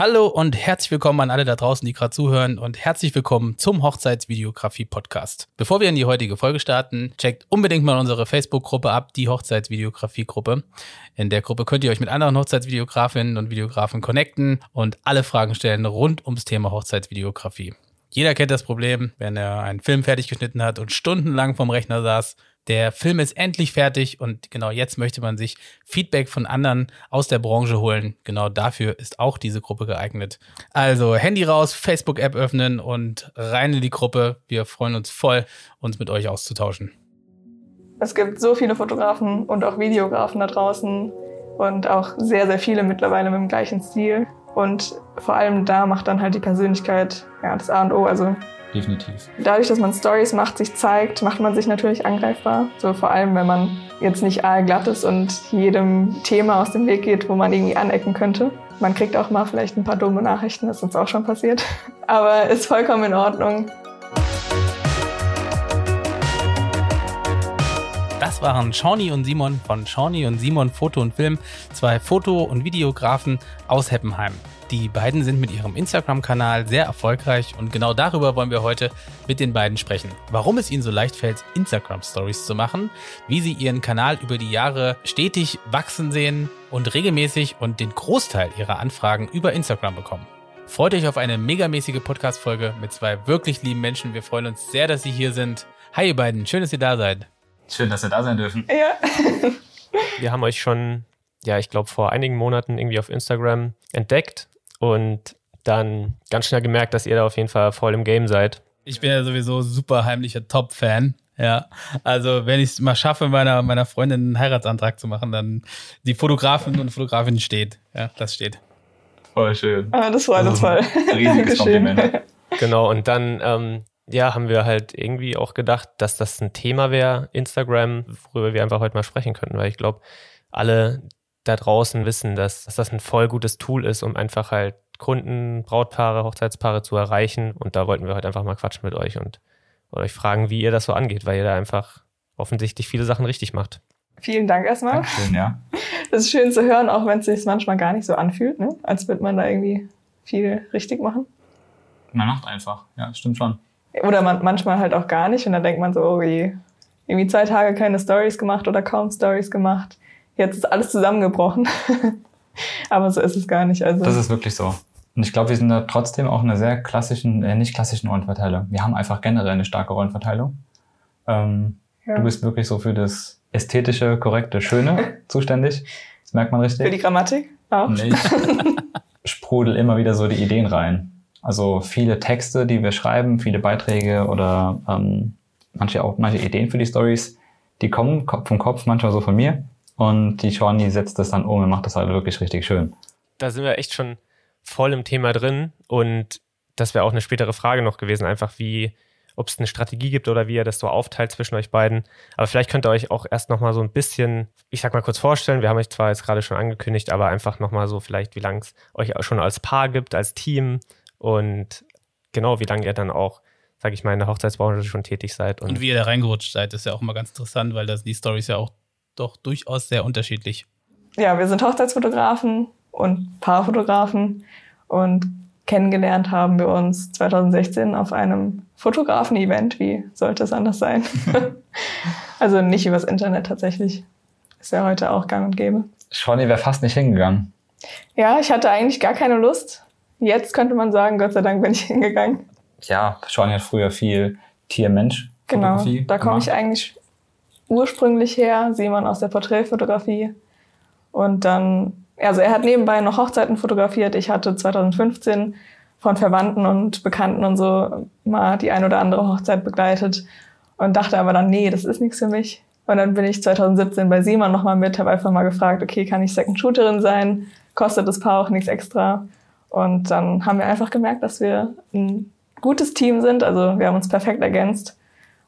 Hallo und herzlich willkommen an alle da draußen, die gerade zuhören und herzlich willkommen zum Hochzeitsvideografie Podcast. Bevor wir in die heutige Folge starten, checkt unbedingt mal unsere Facebook-Gruppe ab, die Hochzeitsvideografie-Gruppe. In der Gruppe könnt ihr euch mit anderen Hochzeitsvideografinnen und Videografen connecten und alle Fragen stellen rund ums Thema Hochzeitsvideografie. Jeder kennt das Problem, wenn er einen Film fertig geschnitten hat und stundenlang vom Rechner saß der Film ist endlich fertig und genau jetzt möchte man sich Feedback von anderen aus der Branche holen. Genau dafür ist auch diese Gruppe geeignet. Also Handy raus, Facebook-App öffnen und rein in die Gruppe. Wir freuen uns voll, uns mit euch auszutauschen. Es gibt so viele Fotografen und auch Videografen da draußen und auch sehr, sehr viele mittlerweile mit dem gleichen Stil. Und vor allem da macht dann halt die Persönlichkeit ja, das A und O. Also definitiv. Dadurch, dass man Stories macht, sich zeigt, macht man sich natürlich angreifbar. So vor allem, wenn man jetzt nicht aalglatt ist und jedem Thema aus dem Weg geht, wo man irgendwie anecken könnte. Man kriegt auch mal vielleicht ein paar dumme Nachrichten, das ist uns auch schon passiert. Aber ist vollkommen in Ordnung. Das waren Shawnee und Simon von Shawnee und Simon Foto und Film, zwei Foto- und Videografen aus Heppenheim. Die beiden sind mit ihrem Instagram-Kanal sehr erfolgreich und genau darüber wollen wir heute mit den beiden sprechen. Warum es ihnen so leicht fällt, Instagram-Stories zu machen, wie sie ihren Kanal über die Jahre stetig wachsen sehen und regelmäßig und den Großteil ihrer Anfragen über Instagram bekommen. Freut euch auf eine megamäßige Podcast-Folge mit zwei wirklich lieben Menschen. Wir freuen uns sehr, dass Sie hier sind. Hi, ihr beiden. Schön, dass ihr da seid. Schön, dass wir da sein dürfen. Ja. wir haben euch schon, ja, ich glaube, vor einigen Monaten irgendwie auf Instagram entdeckt und dann ganz schnell gemerkt, dass ihr da auf jeden Fall voll im Game seid. Ich bin ja sowieso super heimlicher Top-Fan. Ja, also wenn ich es mal schaffe, meiner, meiner Freundin einen Heiratsantrag zu machen, dann die Fotografin und Fotografin steht. Ja, das steht. Voll schön. Ah, das war das voll. Ein riesiges Kompliment. Genau, und dann ähm, ja, haben wir halt irgendwie auch gedacht, dass das ein Thema wäre, Instagram, worüber wir einfach heute mal sprechen könnten, weil ich glaube, alle, da draußen wissen, dass, dass das ein voll gutes Tool ist, um einfach halt Kunden, Brautpaare, Hochzeitspaare zu erreichen. Und da wollten wir heute einfach mal quatschen mit euch und, und euch fragen, wie ihr das so angeht, weil ihr da einfach offensichtlich viele Sachen richtig macht. Vielen Dank erstmal. Dankeschön, ja. Das ist schön zu hören, auch wenn es sich manchmal gar nicht so anfühlt, ne? als würde man da irgendwie viel richtig machen. Man macht einfach, ja, stimmt schon. Oder man, manchmal halt auch gar nicht und dann denkt man so, oh je, irgendwie zwei Tage keine Stories gemacht oder kaum Stories gemacht jetzt ist alles zusammengebrochen. Aber so ist es gar nicht. Also das ist wirklich so. Und ich glaube, wir sind da trotzdem auch in einer sehr klassischen, äh, nicht klassischen Rollenverteilung. Wir haben einfach generell eine starke Rollenverteilung. Ähm, ja. Du bist wirklich so für das ästhetische, korrekte, schöne zuständig. Das merkt man richtig. Für die Grammatik auch. Nicht. sprudel immer wieder so die Ideen rein. Also viele Texte, die wir schreiben, viele Beiträge oder ähm, manche auch manche Ideen für die Stories, die kommen vom Kopf manchmal so von mir und die Shawnee setzt das dann um und macht das halt wirklich richtig schön. Da sind wir echt schon voll im Thema drin und das wäre auch eine spätere Frage noch gewesen, einfach wie, ob es eine Strategie gibt oder wie ihr das so aufteilt zwischen euch beiden. Aber vielleicht könnt ihr euch auch erst nochmal so ein bisschen, ich sag mal kurz vorstellen, wir haben euch zwar jetzt gerade schon angekündigt, aber einfach nochmal so vielleicht, wie lange es euch schon als Paar gibt, als Team und genau, wie lange ihr dann auch sag ich mal, in der Hochzeitsbranche schon tätig seid. Und, und wie ihr da reingerutscht seid, ist ja auch immer ganz interessant, weil das, die Stories ja auch doch durchaus sehr unterschiedlich. Ja, wir sind Hochzeitsfotografen und Paarfotografen und kennengelernt haben wir uns 2016 auf einem Fotografen-Event. Wie sollte es anders sein? also nicht übers Internet tatsächlich. Ist ja heute auch gang und gäbe. Shawnee wäre fast nicht hingegangen. Ja, ich hatte eigentlich gar keine Lust. Jetzt könnte man sagen, Gott sei Dank bin ich hingegangen. Ja, Shawnee hat früher viel Tier-Mensch. Genau, da komme ich eigentlich ursprünglich her, Simon aus der Porträtfotografie. Und dann, also er hat nebenbei noch Hochzeiten fotografiert. Ich hatte 2015 von Verwandten und Bekannten und so mal die ein oder andere Hochzeit begleitet und dachte aber dann, nee, das ist nichts für mich. Und dann bin ich 2017 bei Simon nochmal mit, habe einfach mal gefragt, okay, kann ich Second Shooterin sein? Kostet das Paar auch nichts extra? Und dann haben wir einfach gemerkt, dass wir ein gutes Team sind. Also wir haben uns perfekt ergänzt.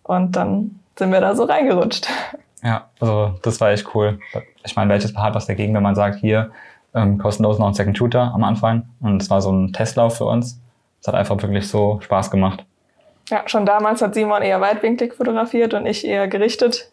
Und dann sind wir da so reingerutscht. Ja, also das war echt cool. Ich meine, welches Paar hat was dagegen, wenn man sagt, hier ähm, kostenlos noch ein Second Shooter am Anfang. Und es war so ein Testlauf für uns. Es hat einfach wirklich so Spaß gemacht. Ja, schon damals hat Simon eher weitwinklig fotografiert und ich eher gerichtet.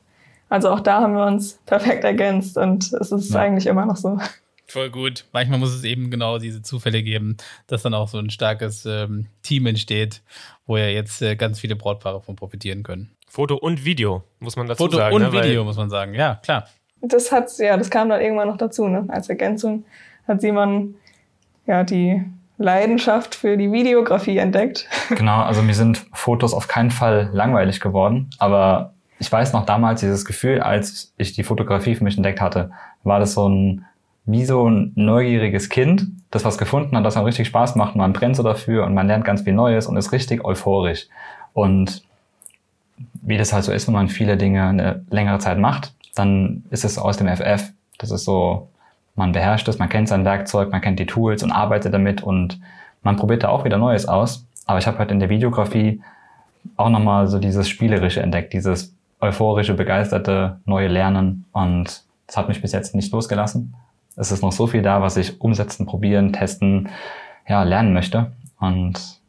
Also auch da haben wir uns perfekt ergänzt und es ist ja. eigentlich immer noch so. Voll gut. Manchmal muss es eben genau diese Zufälle geben, dass dann auch so ein starkes ähm, Team entsteht, wo ja jetzt äh, ganz viele Brautpaare von profitieren können. Foto und Video, muss man dazu Foto sagen. und ne? Weil- Video, muss man sagen. Ja, klar. Das hat's, ja, das kam dann irgendwann noch dazu, ne? Als Ergänzung hat Simon ja die Leidenschaft für die Videografie entdeckt. Genau, also mir sind Fotos auf keinen Fall langweilig geworden, aber ich weiß noch damals dieses Gefühl, als ich die Fotografie für mich entdeckt hatte, war das so ein, wie so ein neugieriges Kind, das was gefunden hat, das dann richtig Spaß macht, man brennt so dafür und man lernt ganz viel Neues und ist richtig euphorisch. Und wie das halt so ist, wenn man viele Dinge eine längere Zeit macht, dann ist es aus dem FF. Das ist so, man beherrscht es, man kennt sein Werkzeug, man kennt die Tools und arbeitet damit und man probiert da auch wieder Neues aus. Aber ich habe halt in der Videografie auch nochmal so dieses Spielerische entdeckt, dieses euphorische, begeisterte, neue Lernen. Und das hat mich bis jetzt nicht losgelassen. Es ist noch so viel da, was ich umsetzen, probieren, testen, ja, lernen möchte. Und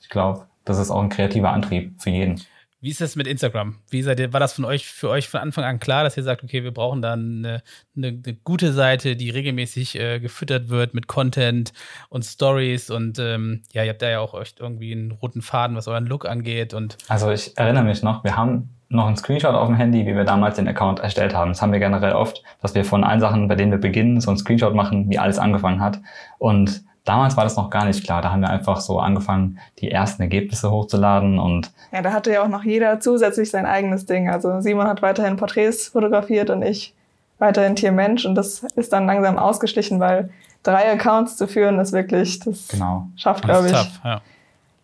ich glaube, das ist auch ein kreativer Antrieb für jeden. Wie ist das mit Instagram? Wie seid ihr, war das von euch, für euch von Anfang an klar, dass ihr sagt, okay, wir brauchen da eine, eine, eine gute Seite, die regelmäßig äh, gefüttert wird mit Content und Stories und ähm, ja, ihr habt da ja auch echt irgendwie einen roten Faden, was euren Look angeht und Also ich erinnere mich noch, wir haben noch einen Screenshot auf dem Handy, wie wir damals den Account erstellt haben. Das haben wir generell oft, dass wir von allen Sachen, bei denen wir beginnen, so einen Screenshot machen, wie alles angefangen hat. Und damals war das noch gar nicht klar. Da haben wir einfach so angefangen, die ersten Ergebnisse hochzuladen und Ja, da hatte ja auch noch jeder zusätzlich sein eigenes Ding. Also Simon hat weiterhin Porträts fotografiert und ich weiterhin Tier-Mensch. Und das ist dann langsam ausgeschlichen, weil drei Accounts zu führen ist wirklich, das genau. schafft, glaube ich, tough, ja.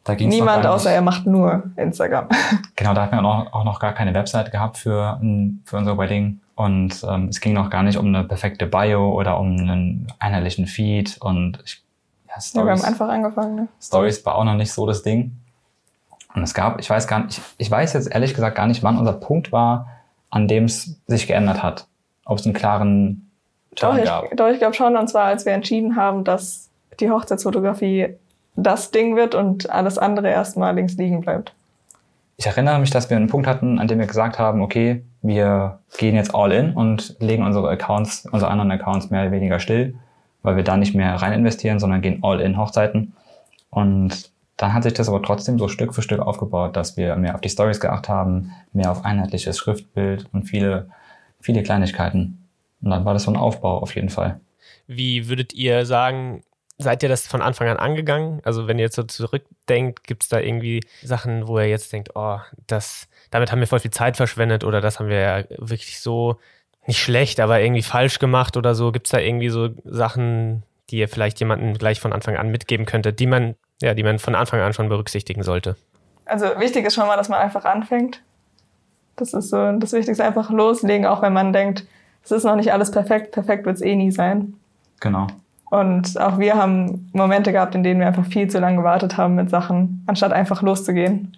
Da ging's noch niemand, außer er macht nur Instagram. Genau, da hatten wir auch, auch noch gar keine Website gehabt für, für unser Wedding. Und ähm, es ging noch gar nicht um eine perfekte Bio oder um einen einheitlichen Feed. Und ich, ja, Ja, wir haben Stories, einfach angefangen. Ne? Stories war auch noch nicht so das Ding. Und es gab, ich weiß gar nicht, ich, ich weiß jetzt ehrlich gesagt gar nicht, wann unser Punkt war, an dem es sich geändert hat. Ob es einen klaren Doch, Turn ich, gab. doch, ich glaube schon. Und zwar, als wir entschieden haben, dass die Hochzeitsfotografie das Ding wird und alles andere erstmal links liegen bleibt. Ich erinnere mich, dass wir einen Punkt hatten, an dem wir gesagt haben, okay, wir gehen jetzt all in und legen unsere Accounts, unsere anderen Accounts mehr oder weniger still, weil wir da nicht mehr rein investieren, sondern gehen all in Hochzeiten. Und dann hat sich das aber trotzdem so Stück für Stück aufgebaut, dass wir mehr auf die Stories geachtet haben, mehr auf einheitliches Schriftbild und viele, viele Kleinigkeiten. Und dann war das so ein Aufbau auf jeden Fall. Wie würdet ihr sagen, seid ihr das von Anfang an angegangen? Also wenn ihr jetzt so zurückdenkt, gibt es da irgendwie Sachen, wo ihr jetzt denkt, oh, das, damit haben wir voll viel Zeit verschwendet oder das haben wir ja wirklich so nicht schlecht, aber irgendwie falsch gemacht oder so? Gibt es da irgendwie so Sachen, die ihr vielleicht jemandem gleich von Anfang an mitgeben könntet, die man, ja, die man von Anfang an schon berücksichtigen sollte? Also wichtig ist schon mal, dass man einfach anfängt. Das ist so das Wichtigste, einfach loslegen, auch wenn man denkt, es ist noch nicht alles perfekt. Perfekt wird es eh nie sein. Genau. Und auch wir haben Momente gehabt, in denen wir einfach viel zu lange gewartet haben mit Sachen, anstatt einfach loszugehen.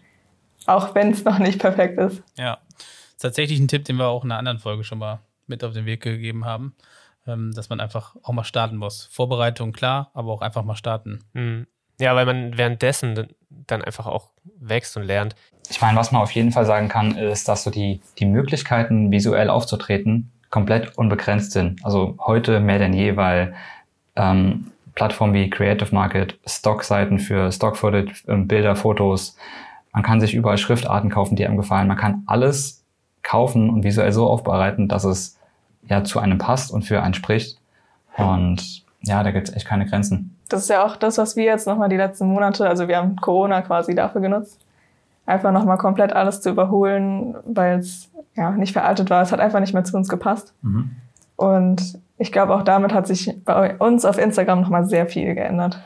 Auch wenn es noch nicht perfekt ist. Ja, das ist tatsächlich ein Tipp, den wir auch in einer anderen Folge schon mal mit auf den Weg gegeben haben, ähm, dass man einfach auch mal starten muss. Vorbereitung klar, aber auch einfach mal starten. Hm. Ja, weil man währenddessen dann- einfach auch wächst und lernt. Ich meine, was man auf jeden Fall sagen kann, ist, dass so die, die Möglichkeiten, visuell aufzutreten, komplett unbegrenzt sind. Also heute mehr denn je, weil ähm, Plattformen wie Creative Market, Stockseiten für Stock-Footage, ähm, Bilder, Fotos, man kann sich überall Schriftarten kaufen, die einem gefallen. Man kann alles kaufen und visuell so aufbereiten, dass es ja zu einem passt und für einen spricht. Und ja, da gibt es echt keine Grenzen. Das ist ja auch das, was wir jetzt nochmal die letzten Monate, also wir haben Corona quasi dafür genutzt, einfach nochmal komplett alles zu überholen, weil es ja nicht veraltet war. Es hat einfach nicht mehr zu uns gepasst. Und ich glaube, auch damit hat sich bei uns auf Instagram nochmal sehr viel geändert.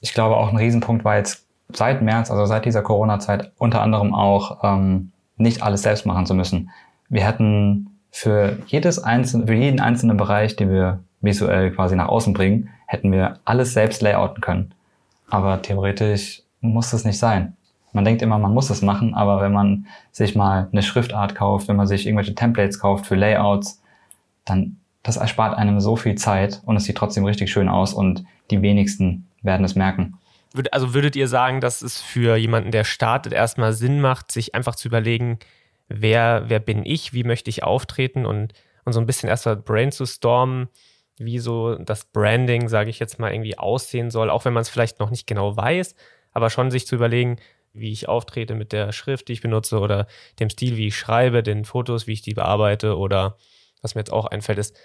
ich glaube auch ein Riesenpunkt war jetzt seit März, also seit dieser Corona-Zeit, unter anderem auch ähm, nicht alles selbst machen zu müssen. Wir hätten für jedes einzelne, für jeden einzelnen Bereich, den wir visuell quasi nach außen bringen, hätten wir alles selbst layouten können. Aber theoretisch muss das nicht sein. Man denkt immer, man muss es machen, aber wenn man sich mal eine Schriftart kauft, wenn man sich irgendwelche Templates kauft für Layouts, dann das erspart einem so viel Zeit und es sieht trotzdem richtig schön aus und die wenigsten werden es merken. Also würdet ihr sagen, dass es für jemanden, der startet, erstmal Sinn macht, sich einfach zu überlegen, wer, wer bin ich, wie möchte ich auftreten und, und so ein bisschen erstmal brainstormen, wie so das Branding, sage ich jetzt mal, irgendwie aussehen soll, auch wenn man es vielleicht noch nicht genau weiß, aber schon sich zu überlegen, wie ich auftrete mit der Schrift, die ich benutze oder dem Stil, wie ich schreibe, den Fotos, wie ich die bearbeite oder was mir jetzt auch einfällt, ist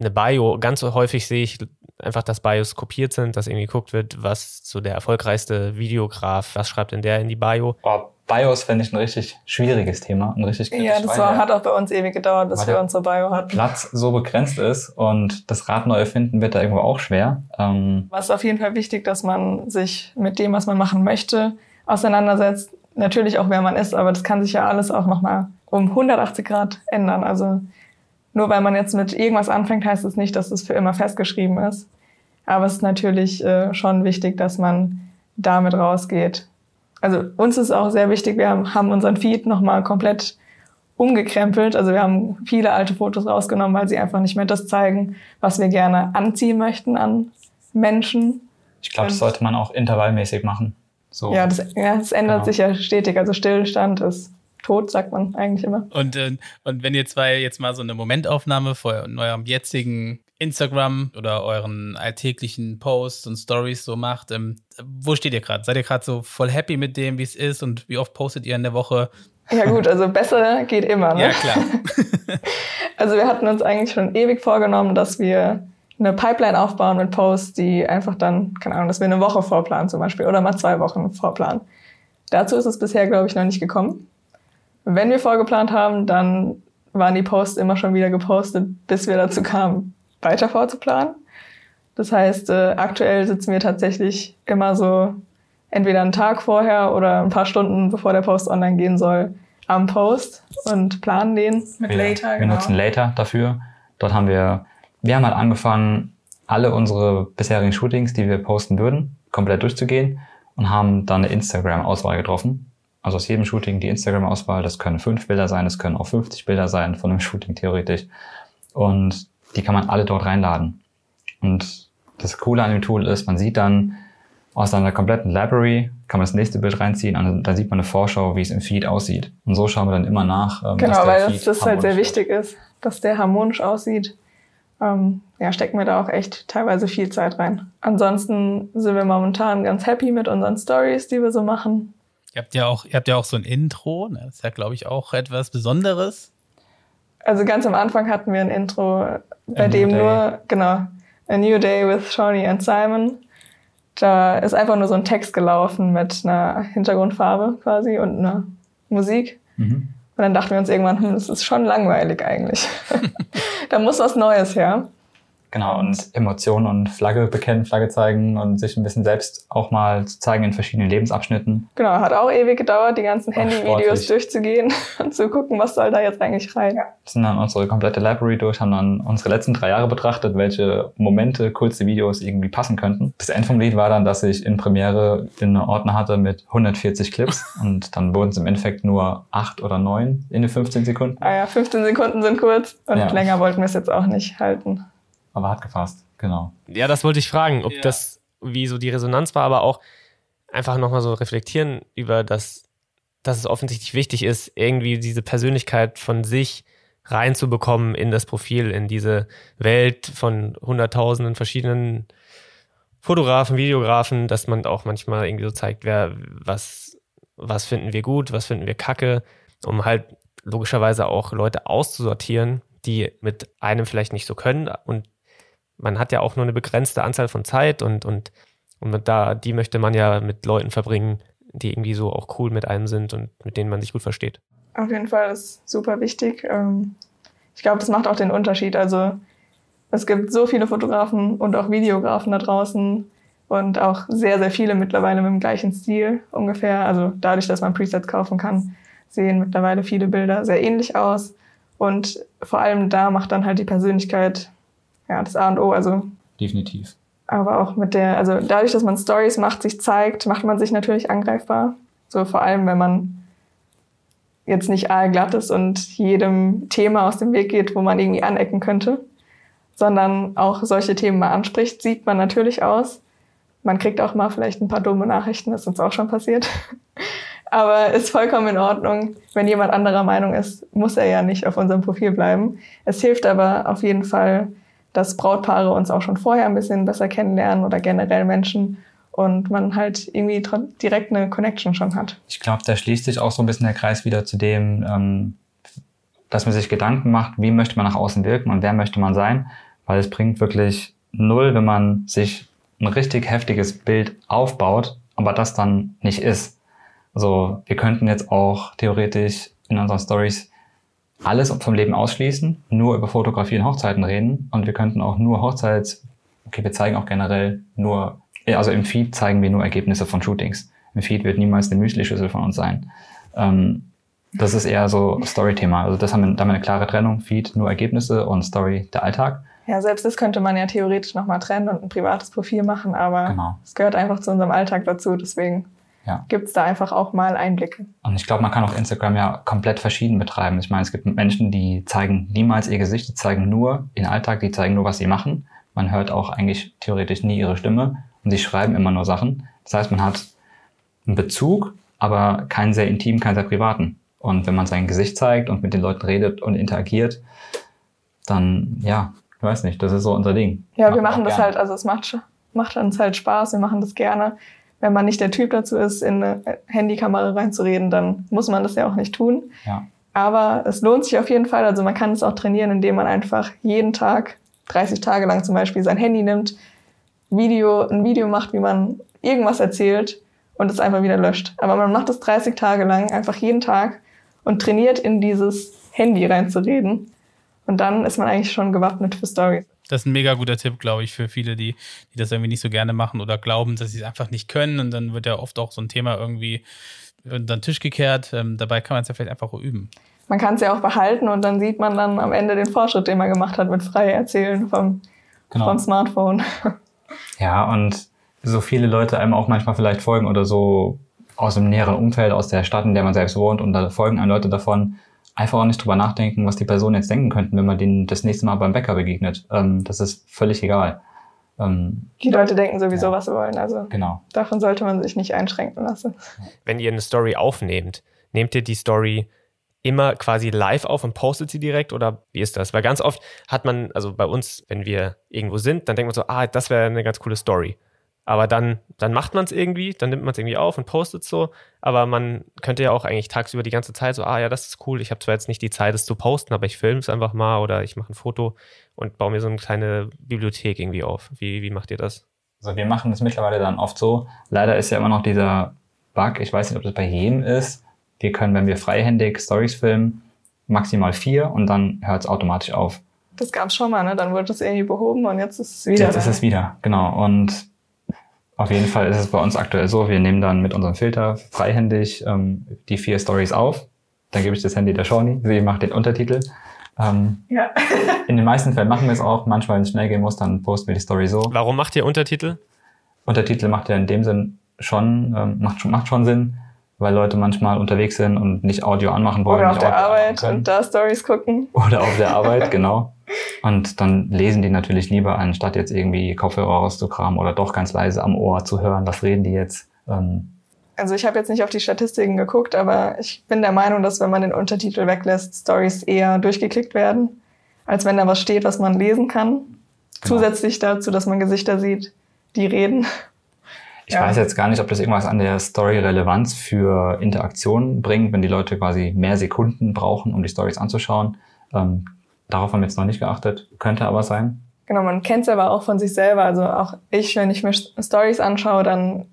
eine Bio. Ganz häufig sehe ich einfach, dass Bios kopiert sind, dass irgendwie geguckt wird, was so der erfolgreichste Videograf, was schreibt denn der in die Bio? Oh, Bios fände ich ein richtig schwieriges Thema, ein richtig Ja, das war, hat auch bei uns ewig gedauert, bis wir unsere Bio hatten. Platz so begrenzt ist und das Rad neu erfinden wird da irgendwo auch schwer. Ähm was auf jeden Fall wichtig, dass man sich mit dem, was man machen möchte, auseinandersetzt. Natürlich auch, wer man ist, aber das kann sich ja alles auch nochmal um 180 Grad ändern. Also nur weil man jetzt mit irgendwas anfängt, heißt es nicht, dass es für immer festgeschrieben ist. Aber es ist natürlich äh, schon wichtig, dass man damit rausgeht. Also uns ist auch sehr wichtig, wir haben, haben unseren Feed nochmal komplett umgekrempelt. Also wir haben viele alte Fotos rausgenommen, weil sie einfach nicht mehr das zeigen, was wir gerne anziehen möchten an Menschen. Ich glaube, das sollte man auch intervallmäßig machen. So. Ja, das, ja, das ändert genau. sich ja stetig. Also Stillstand ist tot, sagt man eigentlich immer. Und, äh, und wenn ihr zwei jetzt mal so eine Momentaufnahme von eurem jetzigen Instagram oder euren alltäglichen Posts und Stories so macht, ähm, wo steht ihr gerade? Seid ihr gerade so voll happy mit dem, wie es ist und wie oft postet ihr in der Woche? Ja gut, also besser geht immer. Ne? Ja, klar. also wir hatten uns eigentlich schon ewig vorgenommen, dass wir eine Pipeline aufbauen mit Posts, die einfach dann, keine Ahnung, dass wir eine Woche vorplanen zum Beispiel oder mal zwei Wochen vorplanen. Dazu ist es bisher, glaube ich, noch nicht gekommen. Wenn wir vorgeplant haben, dann waren die Posts immer schon wieder gepostet, bis wir dazu kamen, weiter vorzuplanen. Das heißt, äh, aktuell sitzen wir tatsächlich immer so entweder einen Tag vorher oder ein paar Stunden, bevor der Post online gehen soll, am Post und planen den mit ja, Later. Wir genau. nutzen Later dafür. Dort haben wir wir haben halt angefangen, alle unsere bisherigen Shootings, die wir posten würden, komplett durchzugehen und haben dann eine Instagram-Auswahl getroffen. Also aus jedem Shooting die Instagram-Auswahl, das können fünf Bilder sein, das können auch 50 Bilder sein von einem Shooting theoretisch. Und die kann man alle dort reinladen. Und das Coole an dem Tool ist, man sieht dann aus einer kompletten Library, kann man das nächste Bild reinziehen und dann sieht man eine Vorschau, wie es im Feed aussieht. Und so schauen wir dann immer nach. Ähm, genau, weil das, das halt sehr wichtig ist, dass der harmonisch aussieht ähm, ja, stecken wir da auch echt teilweise viel Zeit rein. Ansonsten sind wir momentan ganz happy mit unseren Stories, die wir so machen. Ihr habt ja auch, ihr habt ja auch so ein Intro, ne? das ist ja, glaube ich, auch etwas Besonderes. Also ganz am Anfang hatten wir ein Intro, bei a dem nur, genau, A New Day with Shawnee and Simon. Da ist einfach nur so ein Text gelaufen mit einer Hintergrundfarbe quasi und einer Musik. Mhm. Und dann dachten wir uns irgendwann, hm, das ist schon langweilig eigentlich. da muss was Neues her. Genau, und Emotionen und Flagge bekennen, Flagge zeigen und sich ein bisschen selbst auch mal zu zeigen in verschiedenen Lebensabschnitten. Genau, hat auch ewig gedauert, die ganzen Handyvideos durchzugehen und zu gucken, was soll da jetzt eigentlich rein. Ja. Sind dann unsere komplette Library durch, haben dann unsere letzten drei Jahre betrachtet, welche Momente, kurze Videos irgendwie passen könnten. Das End vom Lied war dann, dass ich in Premiere einen Ordner hatte mit 140 Clips und dann wurden es im Endeffekt nur acht oder neun in den 15 Sekunden. Ah ja, 15 Sekunden sind kurz und ja. länger wollten wir es jetzt auch nicht halten aber hat gefasst, genau. Ja, das wollte ich fragen, ob ja. das, wie so die Resonanz war, aber auch einfach nochmal so reflektieren über das, dass es offensichtlich wichtig ist, irgendwie diese Persönlichkeit von sich reinzubekommen in das Profil, in diese Welt von hunderttausenden verschiedenen Fotografen, Videografen, dass man auch manchmal irgendwie so zeigt, wer, was, was finden wir gut, was finden wir kacke, um halt logischerweise auch Leute auszusortieren, die mit einem vielleicht nicht so können und man hat ja auch nur eine begrenzte Anzahl von Zeit und, und, und da, die möchte man ja mit Leuten verbringen, die irgendwie so auch cool mit einem sind und mit denen man sich gut versteht. Auf jeden Fall ist super wichtig. Ähm, ich glaube, das macht auch den Unterschied. Also es gibt so viele Fotografen und auch Videografen da draußen und auch sehr, sehr viele mittlerweile mit dem gleichen Stil ungefähr. Also dadurch, dass man Presets kaufen kann, sehen mittlerweile viele Bilder sehr ähnlich aus. Und vor allem da macht dann halt die Persönlichkeit ja, das A und O. Also definitiv. Aber auch mit der, also dadurch, dass man Stories macht, sich zeigt, macht man sich natürlich angreifbar. So vor allem, wenn man jetzt nicht aalglatt ist und jedem Thema aus dem Weg geht, wo man irgendwie anecken könnte, sondern auch solche Themen mal anspricht, sieht man natürlich aus. Man kriegt auch mal vielleicht ein paar dumme Nachrichten, das ist uns auch schon passiert. Aber ist vollkommen in Ordnung. Wenn jemand anderer Meinung ist, muss er ja nicht auf unserem Profil bleiben. Es hilft aber auf jeden Fall, dass Brautpaare uns auch schon vorher ein bisschen besser kennenlernen oder generell Menschen und man halt irgendwie direkt eine Connection schon hat. Ich glaube, da schließt sich auch so ein bisschen der Kreis wieder zu dem, ähm, dass man sich Gedanken macht, wie möchte man nach außen wirken und wer möchte man sein, weil es bringt wirklich null, wenn man sich ein richtig heftiges Bild aufbaut, aber das dann nicht ist. Also wir könnten jetzt auch theoretisch in unseren Stories alles vom Leben ausschließen, nur über Fotografie und Hochzeiten reden und wir könnten auch nur Hochzeits, okay, wir zeigen auch generell nur, also im Feed zeigen wir nur Ergebnisse von Shootings. Im Feed wird niemals eine Müsli-Schüssel von uns sein. Ähm, das ist eher so Story-Thema. Also das haben wir, da haben wir eine klare Trennung. Feed nur Ergebnisse und Story der Alltag. Ja, selbst das könnte man ja theoretisch nochmal trennen und ein privates Profil machen, aber genau. es gehört einfach zu unserem Alltag dazu. Deswegen ja. gibt es da einfach auch mal Einblicke. Und ich glaube, man kann auch Instagram ja komplett verschieden betreiben. Ich meine, es gibt Menschen, die zeigen niemals ihr Gesicht, die zeigen nur den Alltag, die zeigen nur, was sie machen. Man hört auch eigentlich theoretisch nie ihre Stimme und sie schreiben immer nur Sachen. Das heißt, man hat einen Bezug, aber keinen sehr intimen, keinen sehr privaten. Und wenn man sein Gesicht zeigt und mit den Leuten redet und interagiert, dann, ja, ich weiß nicht, das ist so unser Ding. Ja, wir machen das gerne. halt, also es macht, macht uns halt Spaß, wir machen das gerne wenn man nicht der Typ dazu ist, in eine Handykamera reinzureden, dann muss man das ja auch nicht tun. Ja. Aber es lohnt sich auf jeden Fall. Also man kann es auch trainieren, indem man einfach jeden Tag, 30 Tage lang zum Beispiel, sein Handy nimmt, Video, ein Video macht, wie man irgendwas erzählt und es einfach wieder löscht. Aber man macht es 30 Tage lang, einfach jeden Tag und trainiert in dieses Handy reinzureden. Und dann ist man eigentlich schon gewappnet für Stories. Das ist ein mega guter Tipp, glaube ich, für viele, die, die das irgendwie nicht so gerne machen oder glauben, dass sie es einfach nicht können. Und dann wird ja oft auch so ein Thema irgendwie unter den Tisch gekehrt. Ähm, dabei kann man es ja vielleicht einfach üben. Man kann es ja auch behalten und dann sieht man dann am Ende den Fortschritt, den man gemacht hat mit frei erzählen vom, genau. vom Smartphone. Ja, und so viele Leute einem auch manchmal vielleicht folgen oder so aus dem näheren Umfeld, aus der Stadt, in der man selbst wohnt und da folgen einem Leute davon, einfach auch nicht drüber nachdenken, was die Personen jetzt denken könnten, wenn man denen das nächste Mal beim Bäcker begegnet. Ähm, das ist völlig egal. Ähm, die Leute denken sowieso, ja. was sie wollen. Also genau. davon sollte man sich nicht einschränken lassen. Wenn ihr eine Story aufnehmt, nehmt ihr die Story immer quasi live auf und postet sie direkt oder wie ist das? Weil ganz oft hat man, also bei uns, wenn wir irgendwo sind, dann denkt man so, ah, das wäre eine ganz coole Story. Aber dann, dann macht man es irgendwie, dann nimmt man es irgendwie auf und postet so. Aber man könnte ja auch eigentlich tagsüber die ganze Zeit so, ah ja, das ist cool. Ich habe zwar jetzt nicht die Zeit, es zu posten, aber ich filme es einfach mal oder ich mache ein Foto und baue mir so eine kleine Bibliothek irgendwie auf. Wie, wie macht ihr das? Also wir machen das mittlerweile dann oft so. Leider ist ja immer noch dieser Bug, ich weiß nicht, ob das bei jedem ist. Wir können, wenn wir freihändig Stories filmen, maximal vier und dann hört es automatisch auf. Das gab es schon mal, ne? Dann wurde es irgendwie behoben und jetzt ist es wieder. Jetzt da. ist es wieder, genau. Und auf jeden Fall ist es bei uns aktuell so, wir nehmen dann mit unserem Filter freihändig ähm, die vier Stories auf. Dann gebe ich das Handy der Shawnee, sie macht den Untertitel. Ähm, ja. in den meisten Fällen machen wir es auch. Manchmal, wenn es schnell gehen muss, dann posten wir die Story so. Warum macht ihr Untertitel? Untertitel macht ja in dem Sinn schon, ähm, macht, schon, macht schon Sinn, weil Leute manchmal unterwegs sind und nicht Audio anmachen wollen. Oder auf der Arbeit und da Stories gucken. Oder auf der Arbeit, genau. Und dann lesen die natürlich lieber, anstatt jetzt irgendwie Kopfhörer rauszukramen oder doch ganz leise am Ohr zu hören, was reden die jetzt. Ähm also ich habe jetzt nicht auf die Statistiken geguckt, aber ich bin der Meinung, dass wenn man den Untertitel weglässt, Stories eher durchgeklickt werden, als wenn da was steht, was man lesen kann. Genau. Zusätzlich dazu, dass man Gesichter sieht, die reden. Ich ja. weiß jetzt gar nicht, ob das irgendwas an der Story Relevanz für Interaktionen bringt, wenn die Leute quasi mehr Sekunden brauchen, um die Stories anzuschauen. Ähm, Darauf haben wir jetzt noch nicht geachtet, könnte aber sein. Genau, man kennt es aber auch von sich selber. Also auch ich, wenn ich mir Stories anschaue, dann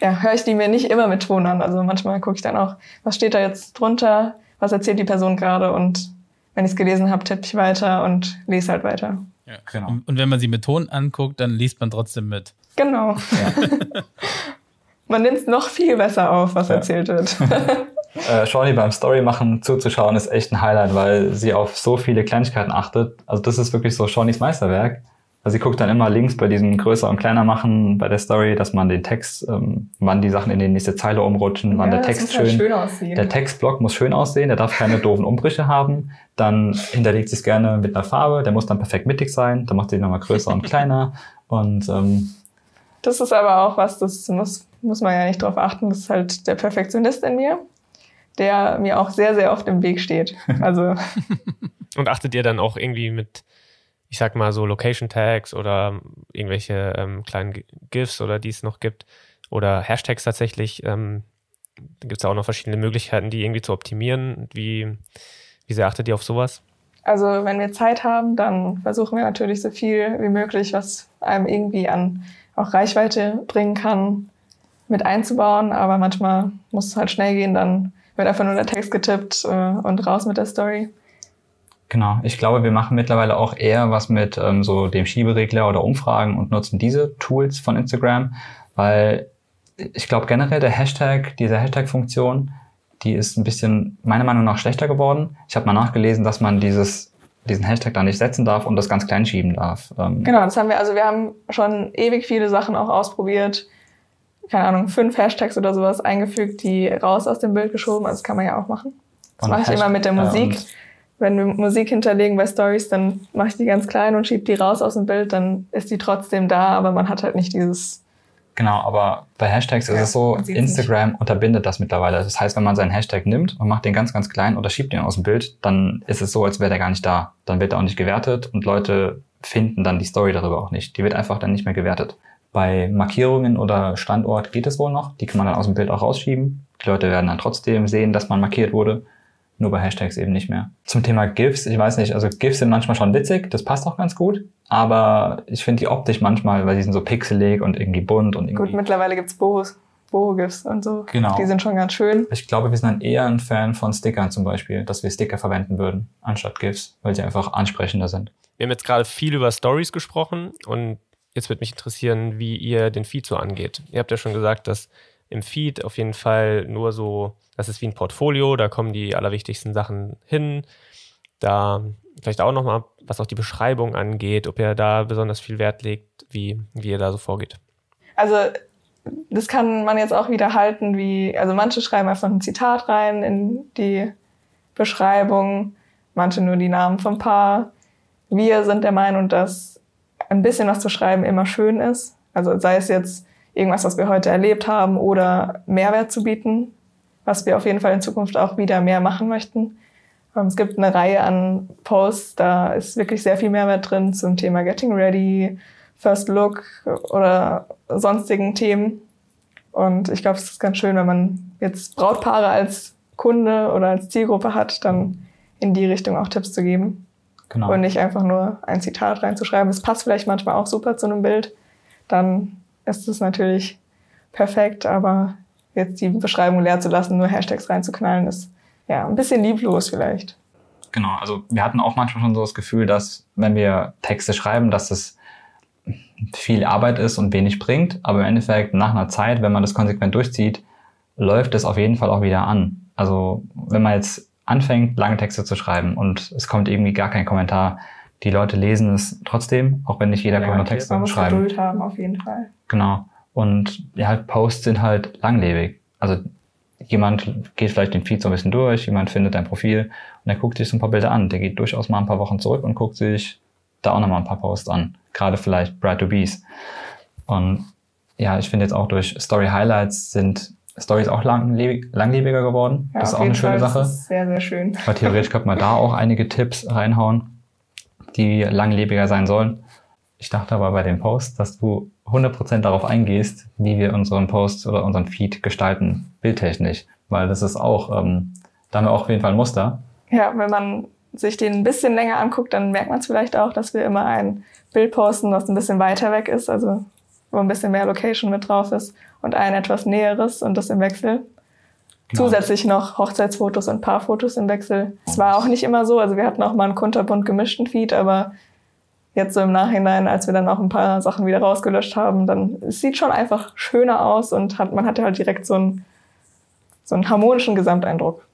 ja, höre ich die mir nicht immer mit Ton an. Also manchmal gucke ich dann auch, was steht da jetzt drunter, was erzählt die Person gerade und wenn ich es gelesen habe, tippe ich weiter und lese halt weiter. Ja, genau. Und, und wenn man sie mit Ton anguckt, dann liest man trotzdem mit. Genau. Ja. man nimmt es noch viel besser auf, was ja. erzählt wird. äh, Shawnee beim Story machen zuzuschauen ist echt ein Highlight, weil sie auf so viele Kleinigkeiten achtet. Also das ist wirklich so Shawnees Meisterwerk. Also sie guckt dann immer links bei diesem größer und kleiner machen bei der Story, dass man den Text, ähm, wann die Sachen in die nächste Zeile umrutschen, wann ja, der Text halt schön, halt schön der Textblock muss schön aussehen, der darf keine doofen Umbrüche haben. Dann hinterlegt sie es gerne mit einer Farbe, der muss dann perfekt mittig sein, dann macht sie ihn nochmal größer und kleiner und ähm, das ist aber auch was, das muss, muss man ja nicht drauf achten, das ist halt der Perfektionist in mir der mir auch sehr, sehr oft im Weg steht. Also. Und achtet ihr dann auch irgendwie mit ich sag mal so Location Tags oder irgendwelche ähm, kleinen GIFs oder die es noch gibt oder Hashtags tatsächlich. Ähm, da gibt es auch noch verschiedene Möglichkeiten, die irgendwie zu optimieren. Wie, wie sehr achtet ihr auf sowas? Also wenn wir Zeit haben, dann versuchen wir natürlich so viel wie möglich, was einem irgendwie an auch Reichweite bringen kann, mit einzubauen. Aber manchmal muss es halt schnell gehen, dann wird einfach nur der Text getippt äh, und raus mit der Story. Genau, ich glaube, wir machen mittlerweile auch eher was mit ähm, so dem Schieberegler oder Umfragen und nutzen diese Tools von Instagram, weil ich glaube generell der Hashtag, diese Hashtag-Funktion, die ist ein bisschen meiner Meinung nach schlechter geworden. Ich habe mal nachgelesen, dass man dieses, diesen Hashtag da nicht setzen darf und das ganz klein schieben darf. Ähm genau, das haben wir, also wir haben schon ewig viele Sachen auch ausprobiert. Keine Ahnung, fünf Hashtags oder sowas eingefügt, die raus aus dem Bild geschoben. Also das kann man ja auch machen. Das mache ich immer mit der Musik. Ja, wenn wir Musik hinterlegen bei Stories, dann mache ich die ganz klein und schiebe die raus aus dem Bild, dann ist die trotzdem da, aber man hat halt nicht dieses. Genau, aber bei Hashtags ja, ist es so, Instagram nicht. unterbindet das mittlerweile. Das heißt, wenn man seinen Hashtag nimmt und macht den ganz, ganz klein oder schiebt ihn aus dem Bild, dann ist es so, als wäre der gar nicht da. Dann wird er auch nicht gewertet und Leute finden dann die Story darüber auch nicht. Die wird einfach dann nicht mehr gewertet. Bei Markierungen oder Standort geht es wohl noch. Die kann man dann aus dem Bild auch rausschieben. Die Leute werden dann trotzdem sehen, dass man markiert wurde nur bei Hashtags eben nicht mehr. Zum Thema GIFs, ich weiß nicht, also GIFs sind manchmal schon witzig, das passt auch ganz gut, aber ich finde die optisch manchmal, weil die sind so pixelig und irgendwie bunt und irgendwie. Gut, mittlerweile gibt's Bohos. Boho-GIFs und so. Genau. Die sind schon ganz schön. Ich glaube, wir sind dann eher ein Fan von Stickern zum Beispiel, dass wir Sticker verwenden würden, anstatt GIFs, weil sie einfach ansprechender sind. Wir haben jetzt gerade viel über Stories gesprochen und jetzt würde mich interessieren, wie ihr den Feed so angeht. Ihr habt ja schon gesagt, dass im Feed auf jeden Fall nur so das ist wie ein Portfolio, da kommen die allerwichtigsten Sachen hin. Da vielleicht auch nochmal, was auch die Beschreibung angeht, ob ihr da besonders viel Wert legt, wie, wie ihr da so vorgeht. Also das kann man jetzt auch wieder halten, wie, also manche schreiben einfach ein Zitat rein in die Beschreibung, manche nur die Namen vom Paar. Wir sind der Meinung, dass ein bisschen was zu schreiben immer schön ist. Also sei es jetzt irgendwas, was wir heute erlebt haben oder Mehrwert zu bieten was wir auf jeden Fall in Zukunft auch wieder mehr machen möchten. Ähm, es gibt eine Reihe an Posts, da ist wirklich sehr viel Mehrwert drin zum Thema Getting Ready, First Look oder sonstigen Themen. Und ich glaube, es ist ganz schön, wenn man jetzt Brautpaare als Kunde oder als Zielgruppe hat, dann in die Richtung auch Tipps zu geben. Genau. Und nicht einfach nur ein Zitat reinzuschreiben. Es passt vielleicht manchmal auch super zu einem Bild. Dann ist es natürlich perfekt, aber jetzt die Beschreibung leer zu lassen, nur Hashtags reinzuknallen, ist ja ein bisschen lieblos vielleicht. Genau, also wir hatten auch manchmal schon so das Gefühl, dass wenn wir Texte schreiben, dass es viel Arbeit ist und wenig bringt, aber im Endeffekt nach einer Zeit, wenn man das konsequent durchzieht, läuft es auf jeden Fall auch wieder an. Also wenn man jetzt anfängt, lange Texte zu schreiben und es kommt irgendwie gar kein Kommentar, die Leute lesen es trotzdem, auch wenn nicht jeder ja, Texte man muss schreiben. Geduld haben, auf jeden Fall. Genau. Und ja, halt Posts sind halt langlebig. Also jemand geht vielleicht den Feed so ein bisschen durch, jemand findet dein Profil und er guckt sich so ein paar Bilder an. Der geht durchaus mal ein paar Wochen zurück und guckt sich da auch nochmal ein paar Posts an. Gerade vielleicht Bright to Bees. Und ja, ich finde jetzt auch durch Story Highlights sind Stories auch langlebig, langlebiger geworden. Ja, das ist auch eine schöne Fall. Sache. Das ist sehr, sehr schön. Weil theoretisch könnte man da auch einige Tipps reinhauen, die langlebiger sein sollen. Ich dachte aber bei dem Post, dass du 100% darauf eingehst, wie wir unseren Post oder unseren Feed gestalten, bildtechnisch. Weil das ist auch, ähm, da haben wir auch auf jeden Fall ein Muster. Ja, wenn man sich den ein bisschen länger anguckt, dann merkt man es vielleicht auch, dass wir immer ein Bild posten, das ein bisschen weiter weg ist, also wo ein bisschen mehr Location mit drauf ist und ein etwas näheres und das im Wechsel. Genau. Zusätzlich noch Hochzeitsfotos und Paarfotos im Wechsel. Es war auch nicht immer so, also wir hatten auch mal einen kunterbunt gemischten Feed, aber jetzt so im Nachhinein, als wir dann auch ein paar Sachen wieder rausgelöscht haben, dann es sieht schon einfach schöner aus und hat, man hatte halt direkt so einen, so einen harmonischen Gesamteindruck.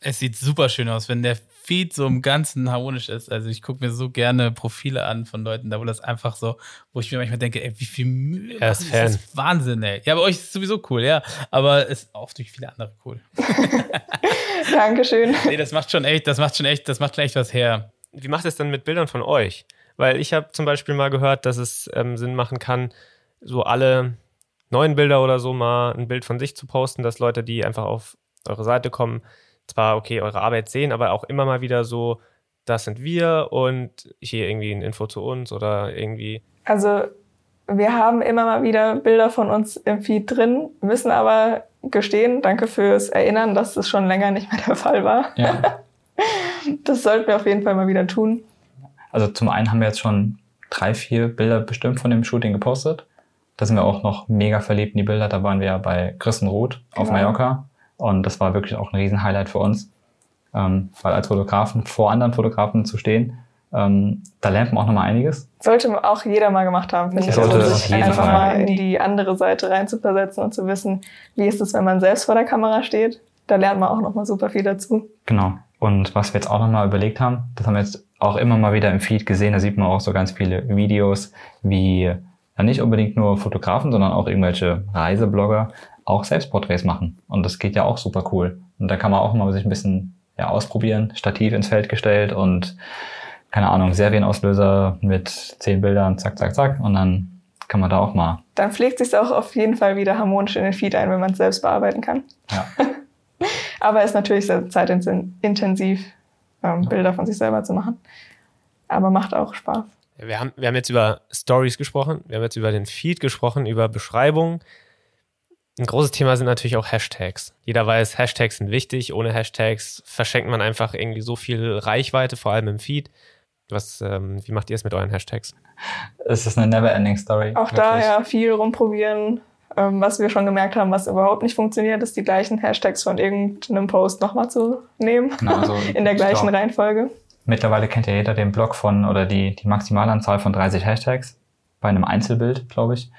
Es sieht super schön aus, wenn der Feed so im Ganzen harmonisch ist. Also ich gucke mir so gerne Profile an von Leuten, da wo das einfach so, wo ich mir manchmal denke, ey, wie viel Mühe er ist, ist Fan. das Wahnsinn, ey. Ja, bei euch ist es sowieso cool, ja. Aber es ist auch durch viele andere cool. Dankeschön. Nee, das macht schon echt, das macht schon echt, das macht schon echt was her. Wie macht es denn mit Bildern von euch? Weil ich habe zum Beispiel mal gehört, dass es ähm, Sinn machen kann, so alle neuen Bilder oder so mal ein Bild von sich zu posten, dass Leute, die einfach auf eure Seite kommen, zwar okay eure Arbeit sehen, aber auch immer mal wieder so das sind wir und hier irgendwie ein Info zu uns oder irgendwie. Also wir haben immer mal wieder Bilder von uns im Feed drin, müssen aber gestehen, danke fürs Erinnern, dass das schon länger nicht mehr der Fall war. Ja. Das sollten wir auf jeden Fall mal wieder tun. Also zum einen haben wir jetzt schon drei, vier Bilder bestimmt von dem Shooting gepostet. Da sind wir auch noch mega verliebt in die Bilder. Da waren wir ja bei Christen Roth auf Genau. Mallorca. Und das war wirklich auch ein Riesen-Highlight für uns. Ähm, weil als Fotografen vor anderen Fotografen zu stehen, ähm, da lernt man auch nochmal einiges. Sollte auch jeder mal gemacht haben, finde ich. Sollte Also sich einfach mal in die andere Seite reinzuversetzen und zu wissen, wie ist es, wenn man selbst vor der Kamera steht. Da lernt man auch nochmal super viel dazu. Genau. Und was wir jetzt auch nochmal überlegt haben, das haben wir jetzt auch immer mal wieder im Feed gesehen, da sieht man auch so ganz viele Videos, wie ja nicht unbedingt nur Fotografen, sondern auch irgendwelche Reiseblogger auch Selbstporträts machen. Und das geht ja auch super cool. Und da kann man auch mal sich ein bisschen ja, ausprobieren, Stativ ins Feld gestellt und keine Ahnung, Serienauslöser mit zehn Bildern, zack, zack, zack. Und dann kann man da auch mal, Dann pflegt sich auch auf jeden Fall wieder harmonisch in den Feed ein, wenn man es selbst bearbeiten kann. ja, Aber ist natürlich sehr zeitintensiv, ähm, Bilder von sich selber zu machen. Aber macht auch Spaß. Wir haben, wir haben jetzt über Stories gesprochen, wir haben jetzt über den Feed gesprochen, über Beschreibung. Ein großes Thema sind natürlich auch Hashtags. Jeder weiß, Hashtags sind wichtig. Ohne Hashtags verschenkt man einfach irgendwie so viel Reichweite, vor allem im Feed. Was, ähm, wie macht ihr es mit euren Hashtags? es ist eine never-ending Story. Auch da wirklich. ja viel rumprobieren. Ähm, was wir schon gemerkt haben, was überhaupt nicht funktioniert, ist die gleichen Hashtags von irgendeinem Post nochmal zu nehmen. Genau, also in der ich gleichen glaub, Reihenfolge. Mittlerweile kennt ja jeder den Blog von oder die, die Maximalanzahl von 30 Hashtags bei einem Einzelbild, glaube ich.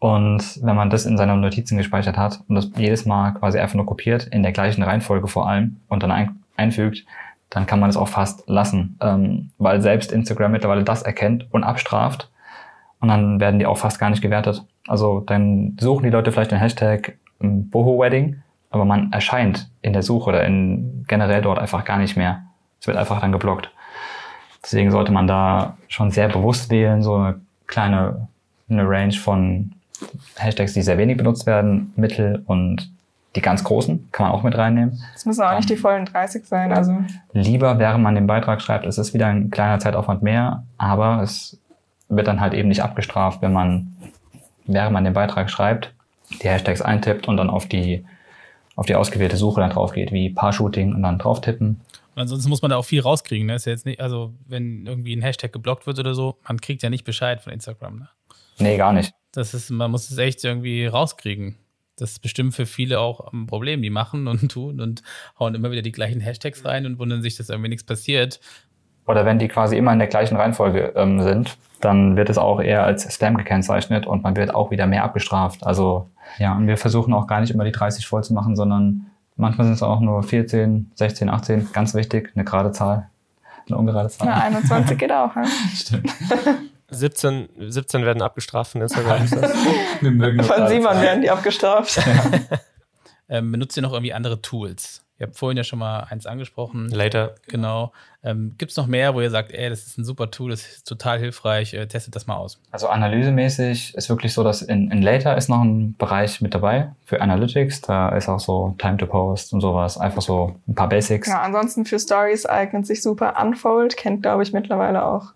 Und wenn man das in seinen Notizen gespeichert hat und das jedes Mal quasi einfach nur kopiert, in der gleichen Reihenfolge vor allem und dann ein, einfügt, dann kann man es auch fast lassen, ähm, weil selbst Instagram mittlerweile das erkennt und abstraft und dann werden die auch fast gar nicht gewertet. Also dann suchen die Leute vielleicht den Hashtag ähm, Boho Wedding, aber man erscheint in der Suche oder in generell dort einfach gar nicht mehr. Es wird einfach dann geblockt. Deswegen sollte man da schon sehr bewusst wählen, so eine kleine eine Range von Hashtags, die sehr wenig benutzt werden, mittel und die ganz großen kann man auch mit reinnehmen. Es müssen auch nicht die vollen 30 sein. Also Lieber, während man den Beitrag schreibt, es ist wieder ein kleiner Zeitaufwand mehr, aber es wird dann halt eben nicht abgestraft, wenn man, während man den Beitrag schreibt, die Hashtags eintippt und dann auf die, auf die ausgewählte Suche dann drauf geht, wie Paar-Shooting und dann drauf tippen. Und ansonsten muss man da auch viel rauskriegen. Ne? Ist ja jetzt nicht, also wenn irgendwie ein Hashtag geblockt wird oder so, man kriegt ja nicht Bescheid von Instagram. Ne? Nee, gar nicht. Das ist, man muss es echt irgendwie rauskriegen. Das ist bestimmt für viele auch ein Problem. Die machen und tun und hauen immer wieder die gleichen Hashtags rein und wundern sich, dass irgendwie nichts passiert. Oder wenn die quasi immer in der gleichen Reihenfolge ähm, sind, dann wird es auch eher als Spam gekennzeichnet und man wird auch wieder mehr abgestraft. Also ja, und wir versuchen auch gar nicht immer die 30 voll zu machen, sondern manchmal sind es auch nur 14, 16, 18, ganz wichtig, eine gerade Zahl, eine ungerade Zahl. na, 21 geht auch. Ne? Stimmt. 17, 17 werden abgestraft von Instagram. Ist das? Wir mögen nur Von Simon werden die abgestraft. Ähm, benutzt ihr noch irgendwie andere Tools? Ihr habt vorhin ja schon mal eins angesprochen. Later. Genau. Ähm, Gibt es noch mehr, wo ihr sagt, ey, das ist ein super Tool, das ist total hilfreich, äh, testet das mal aus? Also analysemäßig ist wirklich so, dass in, in Later ist noch ein Bereich mit dabei für Analytics. Da ist auch so Time to Post und sowas. Einfach so ein paar Basics. Ja, ansonsten für Stories eignet sich super Unfold, kennt glaube ich mittlerweile auch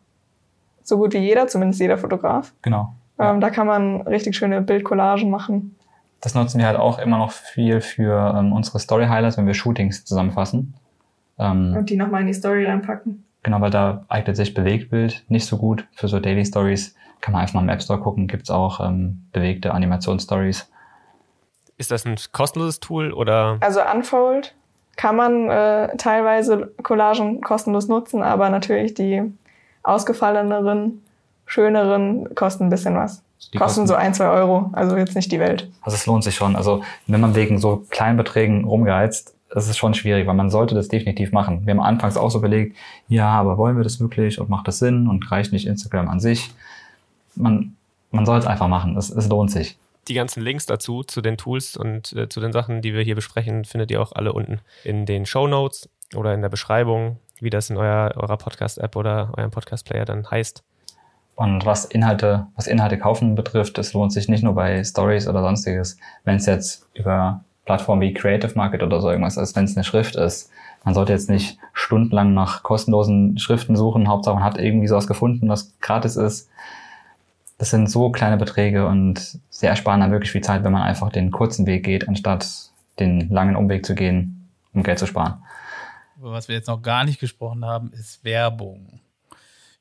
so gut wie jeder, zumindest jeder Fotograf. Genau. Ähm, da kann man richtig schöne Bildcollagen machen. Das nutzen wir halt auch immer noch viel für ähm, unsere Story Highlights, wenn wir Shootings zusammenfassen. Ähm, Und die nochmal in die Story reinpacken. genau, weil da eignet sich Bewegtbild nicht so gut. Für so Daily Stories kann man einfach mal im App Store gucken. Gibt's auch ähm, bewegte Animationsstories. Ist das ein kostenloses Tool oder Also Unfold kann man äh, teilweise Collagen kostenlos nutzen, aber natürlich die ausgefalleneren, schöneren kosten ein bisschen was. Die kosten, so ein, zwei Euro, also jetzt nicht die Welt. Also es lohnt sich schon. Also wenn man wegen so kleinen Beträgen rumgeheizt, das ist schon schwierig, weil man sollte das definitiv machen. Wir haben anfangs auch so überlegt, ja, aber wollen wir das wirklich und macht das Sinn und reicht nicht Instagram an sich? Man, man soll es einfach machen. Es, es lohnt sich. die ganzen Links dazu, zu den Tools und äh, zu den Sachen, die wir hier besprechen, findet ihr auch alle unten in den Show Notes oder in der Beschreibung, wie das in eurer, eurer Podcast-App oder eurem Podcast-Player dann heißt. Und was Inhalte, was Inhalte kaufen betrifft, es lohnt sich nicht nur bei Stories oder sonstiges. Wenn es jetzt über Plattformen wie Creative Market oder so irgendwas ist, wenn es eine Schrift ist, Man sollte jetzt nicht stundenlang nach kostenlosen Schriften suchen. Hauptsache man hat irgendwie sowas gefunden, was gratis ist. Das sind so kleine Beträge und sie ersparen dann wirklich viel Zeit, wenn man einfach den kurzen Weg geht, anstatt den langen Umweg zu gehen, um Geld zu sparen. Was wir jetzt noch gar nicht gesprochen haben, ist Werbung.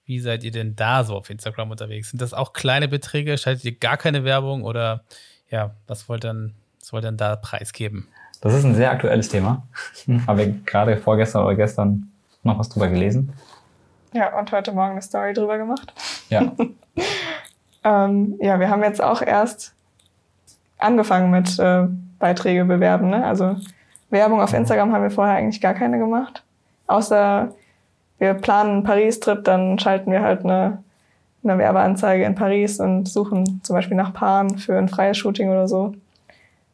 Wie seid ihr denn da so auf Instagram unterwegs? Sind das auch kleine Beträge? Schaltet ihr gar keine Werbung oder ja, was wollt dann, was wollt ihr da preisgeben? Das ist ein sehr aktuelles Thema. Habe ich gerade vorgestern oder gestern noch was drüber gelesen. Ja, und heute Morgen eine Story drüber gemacht. Ja. ähm, ja, wir haben jetzt auch erst angefangen mit äh, Beiträge bewerben. Ne? Also Werbung auf Instagram haben wir vorher eigentlich gar keine gemacht. Außer wir planen einen Paris-Trip, dann schalten wir halt eine, eine Werbeanzeige in Paris und suchen zum Beispiel nach Paaren für ein freies Shooting oder so.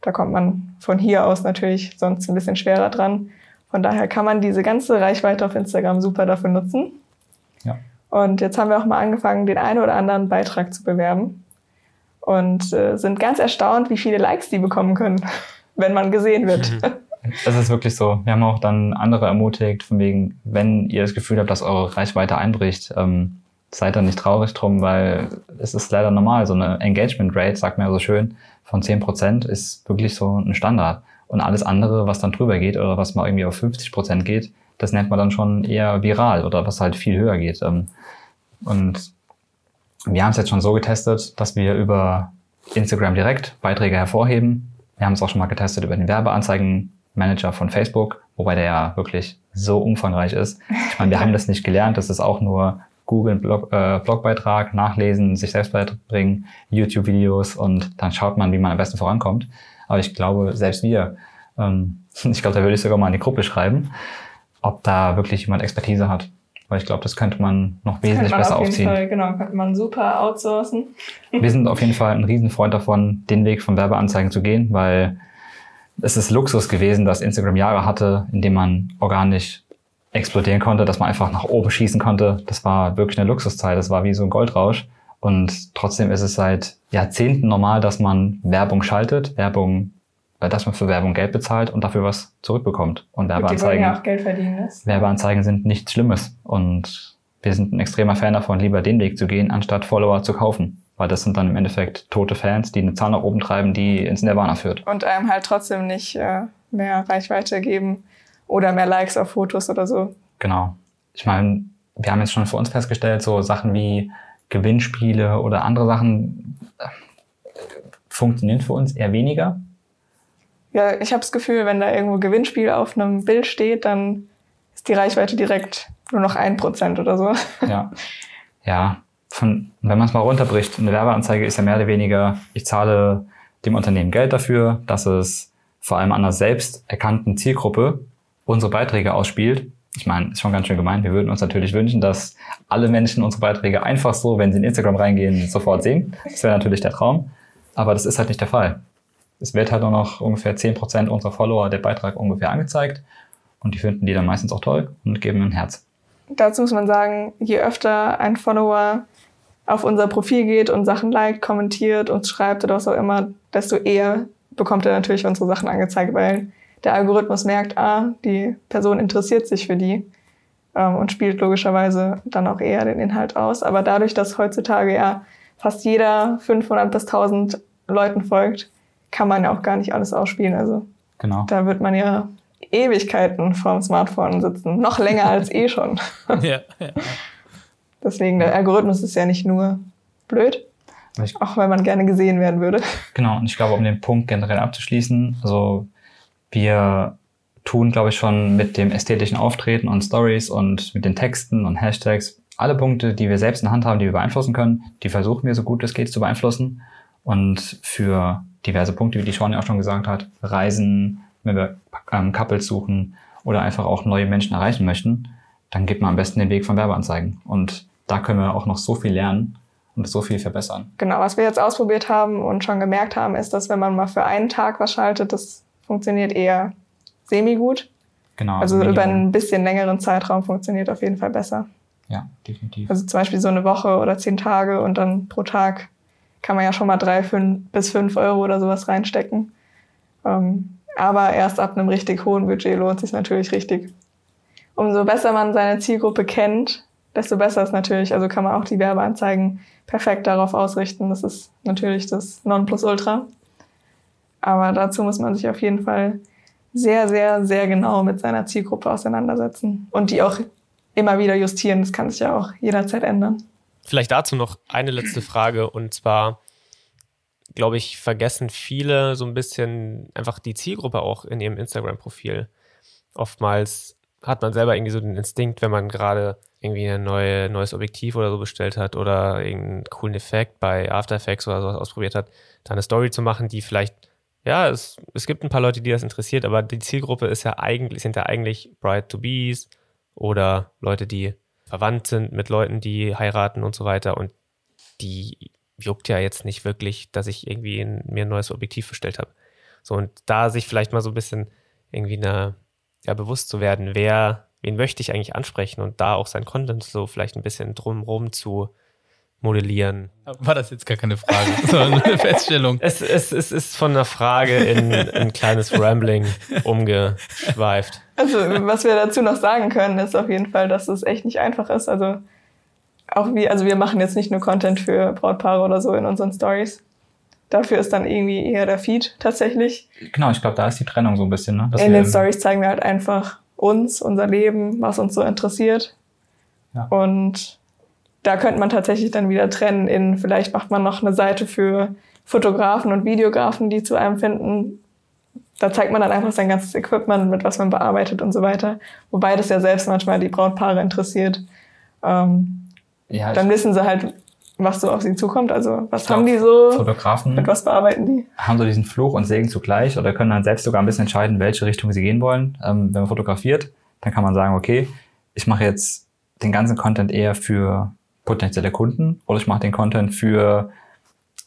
Da kommt man von hier aus natürlich sonst ein bisschen schwerer dran. Von daher kann man diese ganze Reichweite auf Instagram super dafür nutzen. Ja. Und jetzt haben wir auch mal angefangen, den einen oder anderen Beitrag zu bewerben. Und äh, sind ganz erstaunt, wie viele Likes die bekommen können, wenn man gesehen wird. Das ist wirklich so. Wir haben auch dann andere ermutigt, von wegen, wenn ihr das Gefühl habt, dass eure Reichweite einbricht, ähm, seid dann nicht traurig drum, weil es ist leider normal. So eine Engagement Rate, sagt man ja so schön, von 10% ist wirklich so ein Standard. Und alles andere, was dann drüber geht oder was mal irgendwie auf 50% geht, das nennt man dann schon eher viral oder was halt viel höher geht. Ähm, und wir haben es jetzt schon so getestet, dass wir über Instagram direkt Beiträge hervorheben. Wir haben es auch schon mal getestet über den Werbeanzeigenmanager von Facebook, wobei der ja wirklich so umfangreich ist. Ich meine, wir haben das nicht gelernt, das ist auch nur Google Blog, äh, Blogbeitrag, nachlesen, sich selbst beibringen, YouTube-Videos und dann schaut man, wie man am besten vorankommt. Aber ich glaube, selbst wir, ähm, ich glaube, da würde ich sogar mal in die Gruppe schreiben, ob da wirklich jemand Expertise hat. Weil ich glaube, das könnte man noch wesentlich man besser auf aufziehen. Fall, genau, könnte man super outsourcen. Wir sind auf jeden Fall ein Riesenfreund davon, den Weg von Werbeanzeigen zu gehen, weil es ist Luxus gewesen, dass Instagram Jahre hatte, in dem man organisch explodieren konnte, dass man einfach nach oben schießen konnte. Das war wirklich eine Luxuszeit. Das war wie so ein Goldrausch. Und trotzdem ist es seit Jahrzehnten normal, dass man Werbung schaltet, Werbung, äh, dass man für Werbung Geld bezahlt und dafür was zurückbekommt. Und Werbeanzeigen, ja auch Geld verdienen, ist. Werbeanzeigen sind nichts Schlimmes. Und wir sind ein extremer Fan davon, lieber den Weg zu gehen, anstatt Follower zu kaufen. Weil das sind dann im Endeffekt tote Fans, die eine Zahl nach oben treiben, die ins Nirvana führt. Und einem halt trotzdem nicht äh, mehr Reichweite geben, oder mehr Likes auf Fotos oder so. Genau. Ich meine, wir haben jetzt schon für uns festgestellt, so Sachen wie Gewinnspiele oder andere Sachen äh, funktionieren für uns eher weniger. Ja, ich habe das Gefühl, wenn da irgendwo Gewinnspiel auf einem Bild steht, dann ist die Reichweite direkt nur noch ein Prozent oder so. Ja. Ja. Von, wenn man es mal runterbricht, eine Werbeanzeige ist ja mehr oder weniger, ich zahle dem Unternehmen Geld dafür, dass es vor allem an einer selbst erkannten Zielgruppe unsere Beiträge ausspielt. Ich meine, ist schon ganz schön gemeint. Wir würden uns natürlich wünschen, dass alle Menschen unsere Beiträge einfach so, wenn sie in Instagram reingehen, sofort sehen. Das wäre natürlich der Traum. Aber das ist halt nicht der Fall. Es wird halt nur noch ungefähr 10% unserer Follower der Beitrag ungefähr angezeigt. Und die finden die dann meistens auch toll und geben ein Herz. Dazu muss man sagen, je öfter ein Follower auf unser Profil geht und Sachen liked, kommentiert, uns schreibt oder was auch immer, desto eher bekommt er natürlich unsere Sachen angezeigt, weil der Algorithmus merkt, ah, die Person interessiert sich für die ähm, und spielt logischerweise dann auch eher den Inhalt aus. Aber dadurch, dass heutzutage ja fast jeder 500 bis 1000 Leuten folgt, kann man ja auch gar nicht alles ausspielen. Also genau. da wird man ja Ewigkeiten vorm Smartphone sitzen. Noch länger als eh schon. ja, ja. Deswegen, der Algorithmus ist ja nicht nur blöd, ich, auch wenn man gerne gesehen werden würde. Genau, und ich glaube, um den Punkt generell abzuschließen, also wir tun, glaube ich, schon mit dem ästhetischen Auftreten und Stories und mit den Texten und Hashtags alle Punkte, die wir selbst in der Hand haben, die wir beeinflussen können, die versuchen wir so gut es geht zu beeinflussen. Und für diverse Punkte, wie die Sean ja auch schon gesagt hat, Reisen, wenn wir ähm, Couples suchen oder einfach auch neue Menschen erreichen möchten, dann geht man am besten den Weg von Werbeanzeigen. Und da können wir auch noch so viel lernen und so viel verbessern. Genau, was wir jetzt ausprobiert haben und schon gemerkt haben, ist, dass wenn man mal für einen Tag was schaltet, das funktioniert eher semi-gut. Genau. Also, also über einen bisschen längeren Zeitraum funktioniert auf jeden Fall besser. Ja, definitiv. Also zum Beispiel so eine Woche oder zehn Tage und dann pro Tag kann man ja schon mal drei fünf, bis fünf Euro oder sowas reinstecken. Ähm, aber erst ab einem richtig hohen Budget lohnt sich natürlich richtig. umso besser man seine Zielgruppe kennt, desto besser ist natürlich, also kann man auch die Werbeanzeigen perfekt darauf ausrichten. Das ist natürlich das Nonplusultra. Aber dazu muss man sich auf jeden Fall sehr, sehr, sehr genau mit seiner Zielgruppe auseinandersetzen und die auch immer wieder justieren. Das kann sich ja auch jederzeit ändern. Vielleicht dazu noch eine letzte Frage und zwar, glaube ich, vergessen viele so ein bisschen einfach die Zielgruppe auch in ihrem Instagram-Profil. Oftmals hat man selber irgendwie so den Instinkt, wenn man gerade irgendwie ein neue, neues Objektiv oder so bestellt hat oder irgendeinen coolen Effekt bei After Effects oder sowas ausprobiert hat, da eine Story zu machen, die vielleicht, ja, es, es gibt ein paar Leute, die das interessiert, aber die Zielgruppe ist ja eigentlich, sind ja eigentlich Bride-to-Bees oder Leute, die verwandt sind mit Leuten, die heiraten und so weiter und die juckt ja jetzt nicht wirklich, dass ich irgendwie ein, mir ein neues Objektiv bestellt habe. So, und da sich vielleicht mal so ein bisschen irgendwie eine, ja, bewusst zu werden, wer wen möchte ich eigentlich ansprechen und da auch sein Content so vielleicht ein bisschen drumherum zu modellieren. War das jetzt gar keine Frage, sondern eine Feststellung? Es, es, es ist von einer Frage in ein kleines Rambling umgeschweift. Also, was wir dazu noch sagen können, ist auf jeden Fall, dass es echt nicht einfach ist. Also, auch wie, also wir machen jetzt nicht nur Content für Brautpaare oder so in unseren Stories. Dafür ist dann irgendwie eher der Feed tatsächlich. Genau, ich glaube, da ist die Trennung so ein bisschen. Ne? in den Stories zeigen wir halt einfach uns, unser Leben, was uns so interessiert. Ja. Und da könnte man tatsächlich dann wieder trennen in, vielleicht macht man noch eine Seite für Fotografen und Videografen, die zu einem finden. Da zeigt man dann einfach sein ganzes Equipment, mit was man bearbeitet und so weiter. Wobei das ja selbst manchmal die Brautpaare interessiert. Ähm, ja, dann wissen sie halt, was so auf sie zukommt. Also was haben die so? Fotografen. Mit was bearbeiten die? Haben so diesen Fluch und Segen zugleich oder können dann selbst sogar ein bisschen entscheiden, welche Richtung sie gehen wollen. Ähm, wenn man fotografiert, dann kann man sagen, okay, ich mache jetzt den ganzen Content eher für potenzielle Kunden oder ich mache den Content für,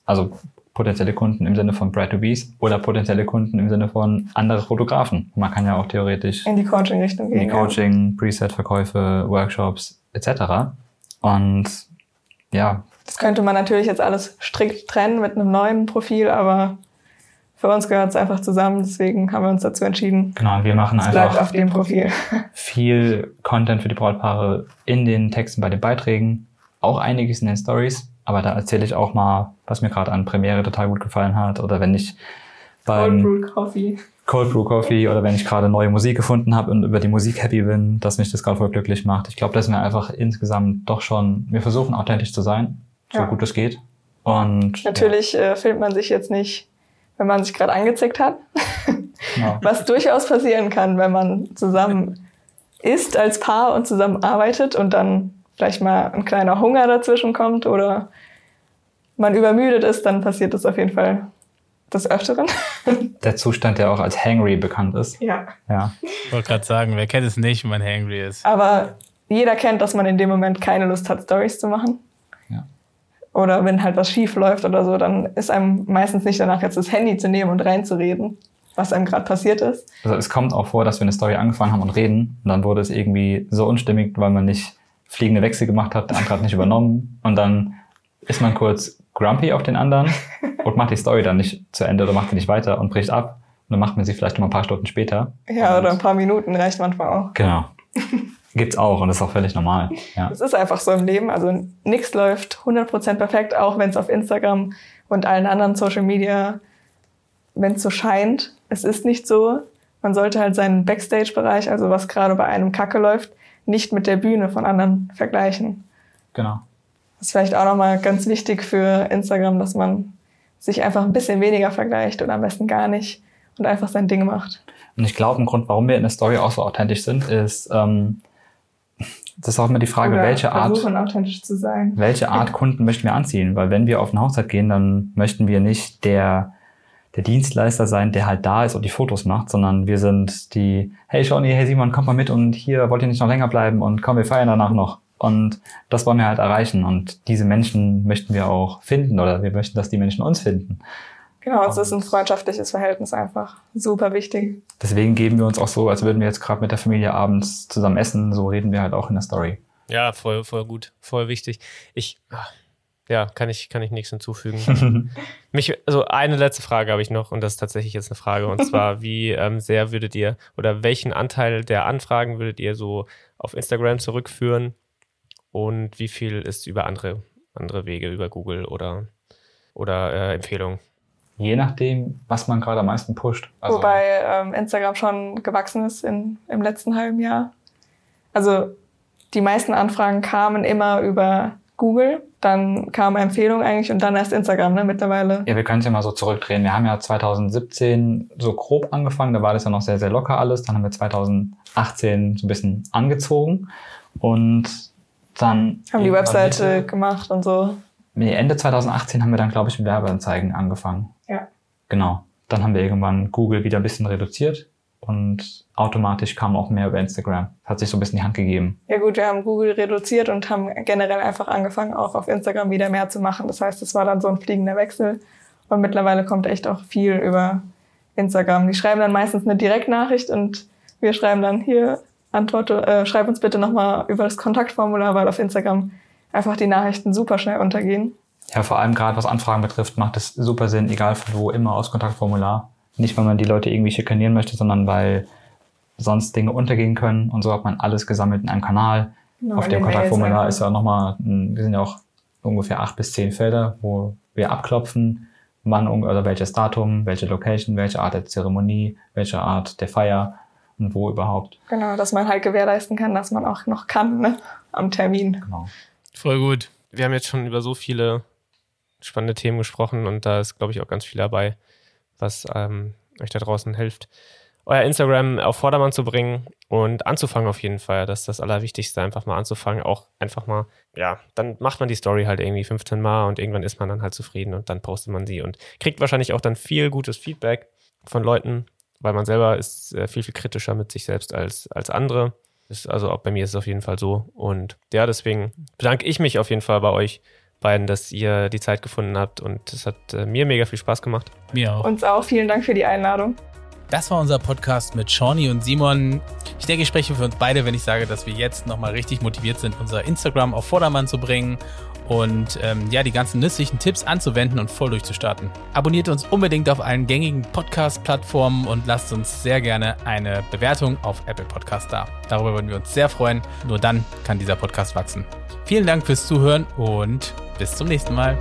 also potenzielle Kunden im Sinne von Brad-to-Bees oder potenzielle Kunden im Sinne von andere Fotografen. Man kann ja auch theoretisch in die Coaching-Richtung gehen. In die Coaching, Preset-Verkäufe, Workshops etc. Und ja, das könnte man natürlich jetzt alles strikt trennen mit einem neuen Profil, aber für uns gehört es einfach zusammen, deswegen haben wir uns dazu entschieden. Genau, wir machen es einfach bleibt auf dem Profil. viel Content für die Brautpaare in den Texten bei den Beiträgen, auch einiges in den Stories, aber da erzähle ich auch mal, was mir gerade an Premiere total gut gefallen hat oder wenn ich beim Cold Brew Coffee Cold Brew Coffee oder wenn ich gerade neue Musik gefunden habe und über die Musik happy bin, dass mich das gerade voll glücklich macht. Ich glaube, das ist mir einfach insgesamt doch schon, wir versuchen authentisch zu sein so ja. gut es geht. Und natürlich ja. äh, filmt man sich jetzt nicht, wenn man sich gerade angezickt hat. genau. Was durchaus passieren kann, wenn man zusammen isst als Paar und zusammen arbeitet und dann vielleicht mal ein kleiner Hunger dazwischen kommt oder man übermüdet ist, dann passiert das auf jeden Fall des Öfteren. Der Zustand, der auch als hangry bekannt ist. Ja. ja. Ich wollte gerade sagen, wer kennt es nicht, wenn man hangry ist? Aber jeder kennt, dass man in dem Moment keine Lust hat, Stories zu machen. Oder wenn halt was schief läuft oder so, dann ist einem meistens nicht danach jetzt das Handy zu nehmen und reinzureden, was einem gerade passiert ist. Also es kommt auch vor, dass wir eine Story angefangen haben und reden und dann wurde es irgendwie so unstimmig, weil man nicht fliegende Wechsel gemacht hat, der andere hat nicht übernommen und dann ist man kurz grumpy auf den anderen und macht die Story dann nicht zu Ende oder macht die nicht weiter und bricht ab. Und dann macht man sie vielleicht noch ein paar Stunden später. Ja, oder ein paar Minuten reicht manchmal auch. Genau. Gibt's auch und das ist auch völlig normal. Ja. Es ist einfach so im Leben. Also nichts läuft 100% perfekt, auch wenn es auf Instagram und allen anderen Social Media, wenn es so scheint. Es ist nicht so. Man sollte halt seinen Backstage-Bereich, also was gerade bei einem Kacke läuft, nicht mit der Bühne von anderen vergleichen. Genau. Das ist vielleicht auch nochmal ganz wichtig für Instagram, dass man sich einfach ein bisschen weniger vergleicht oder am besten gar nicht und einfach sein Ding macht. Und ich glaube, ein Grund, warum wir in der Story auch so authentisch sind, ist, ähm, das ist auch immer die Frage, Oder welche Art, authentisch zu sein. welche Art Kunden möchten wir anziehen? Weil wenn wir auf eine Hochzeit gehen, dann möchten wir nicht der, der Dienstleister sein, der halt da ist und die Fotos macht, sondern wir sind die, hey Shawnee, hey Simon, komm mal mit und hier wollt ihr nicht noch länger bleiben und komm, wir feiern danach noch. Und das wollen wir halt erreichen. Und diese Menschen möchten wir auch finden oder wir möchten, dass die Menschen uns finden. Genau, es ist ein freundschaftliches Verhältnis einfach. Super wichtig. Deswegen geben wir uns auch so, als würden wir jetzt gerade mit der Familie abends zusammen essen. So reden wir halt auch in der Story. Ja, voll, voll gut, voll wichtig. Ich, ah, ja, kann ich, kann ich nichts hinzufügen. Mich, also eine letzte Frage habe ich noch und das ist tatsächlich jetzt eine Frage und zwar, wie ähm, sehr würdet ihr oder welchen Anteil der Anfragen würdet ihr so auf Instagram zurückführen und wie viel ist über andere, andere Wege, über Google oder, oder äh, Empfehlungen? Je nachdem, was man gerade am meisten pusht. Also Wobei ähm, Instagram schon gewachsen ist in, im letzten halben Jahr. Also die meisten Anfragen kamen immer über Google, dann kam Empfehlung eigentlich und dann erst Instagram, ne, mittlerweile. Ja, wir können es ja mal so zurückdrehen. Wir haben ja 2017 so grob angefangen, da war das ja noch sehr, sehr locker alles. Dann haben wir 2018 so ein bisschen angezogen und dann... Haben die Webseite gemacht und so. Nee, Ende 2018 haben wir dann, glaube ich, mit Werbeanzeigen angefangen. Ja. Genau. Dann haben wir irgendwann Google wieder ein bisschen reduziert und automatisch kam auch mehr über Instagram. Hat sich so ein bisschen die Hand gegeben. Ja gut, wir haben Google reduziert und haben generell einfach angefangen, auch auf Instagram wieder mehr zu machen. Das heißt, es war dann so ein fliegender Wechsel. Und mittlerweile kommt echt auch viel über Instagram. Die schreiben dann meistens eine Direktnachricht und wir schreiben dann hier, antworte, äh, schreib uns bitte nochmal über das Kontaktformular, weil auf Instagram einfach die Nachrichten super schnell untergehen. Ja, vor allem gerade was Anfragen betrifft, macht es super Sinn, egal von wo, immer aus Kontaktformular. Nicht, weil man die Leute irgendwie schikanieren möchte, sondern weil sonst Dinge untergehen können. Und so hat man alles gesammelt in einem Kanal. Genau, Auf dem Kontaktformular ist ja nochmal, wir sind ja auch ungefähr acht bis zehn Felder, wo wir abklopfen, wann oder welches Datum, welche Location, welche Art der Zeremonie, welche Art der Feier und wo überhaupt. Genau, dass man halt gewährleisten kann, dass man auch noch kann ne? am Termin. Genau. Voll gut. Wir haben jetzt schon über so viele spannende Themen gesprochen und da ist, glaube ich, auch ganz viel dabei, was ähm, euch da draußen hilft, euer Instagram auf Vordermann zu bringen und anzufangen auf jeden Fall. Das ist das Allerwichtigste, einfach mal anzufangen. Auch einfach mal, ja, dann macht man die Story halt irgendwie 15 Mal und irgendwann ist man dann halt zufrieden und dann postet man sie und kriegt wahrscheinlich auch dann viel gutes Feedback von Leuten, weil man selber ist äh, viel, viel kritischer mit sich selbst als, als andere. Ist, also auch bei mir ist es auf jeden Fall so. Und ja, deswegen bedanke ich mich auf jeden Fall bei euch beiden, dass ihr die Zeit gefunden habt und es hat äh, mir mega viel Spaß gemacht. Mir auch. Uns auch. Vielen Dank für die Einladung. Das war unser Podcast mit Shawnee und Simon. Ich denke, ich spreche für uns beide, wenn ich sage, dass wir jetzt nochmal richtig motiviert sind, unser Instagram auf Vordermann zu bringen und ähm, ja, die ganzen nützlichen Tipps anzuwenden und voll durchzustarten. Abonniert uns unbedingt auf allen gängigen Podcast-Plattformen und lasst uns sehr gerne eine Bewertung auf Apple Podcast da. Darüber würden wir uns sehr freuen. Nur dann kann dieser Podcast wachsen. Vielen Dank fürs Zuhören und bis zum nächsten Mal.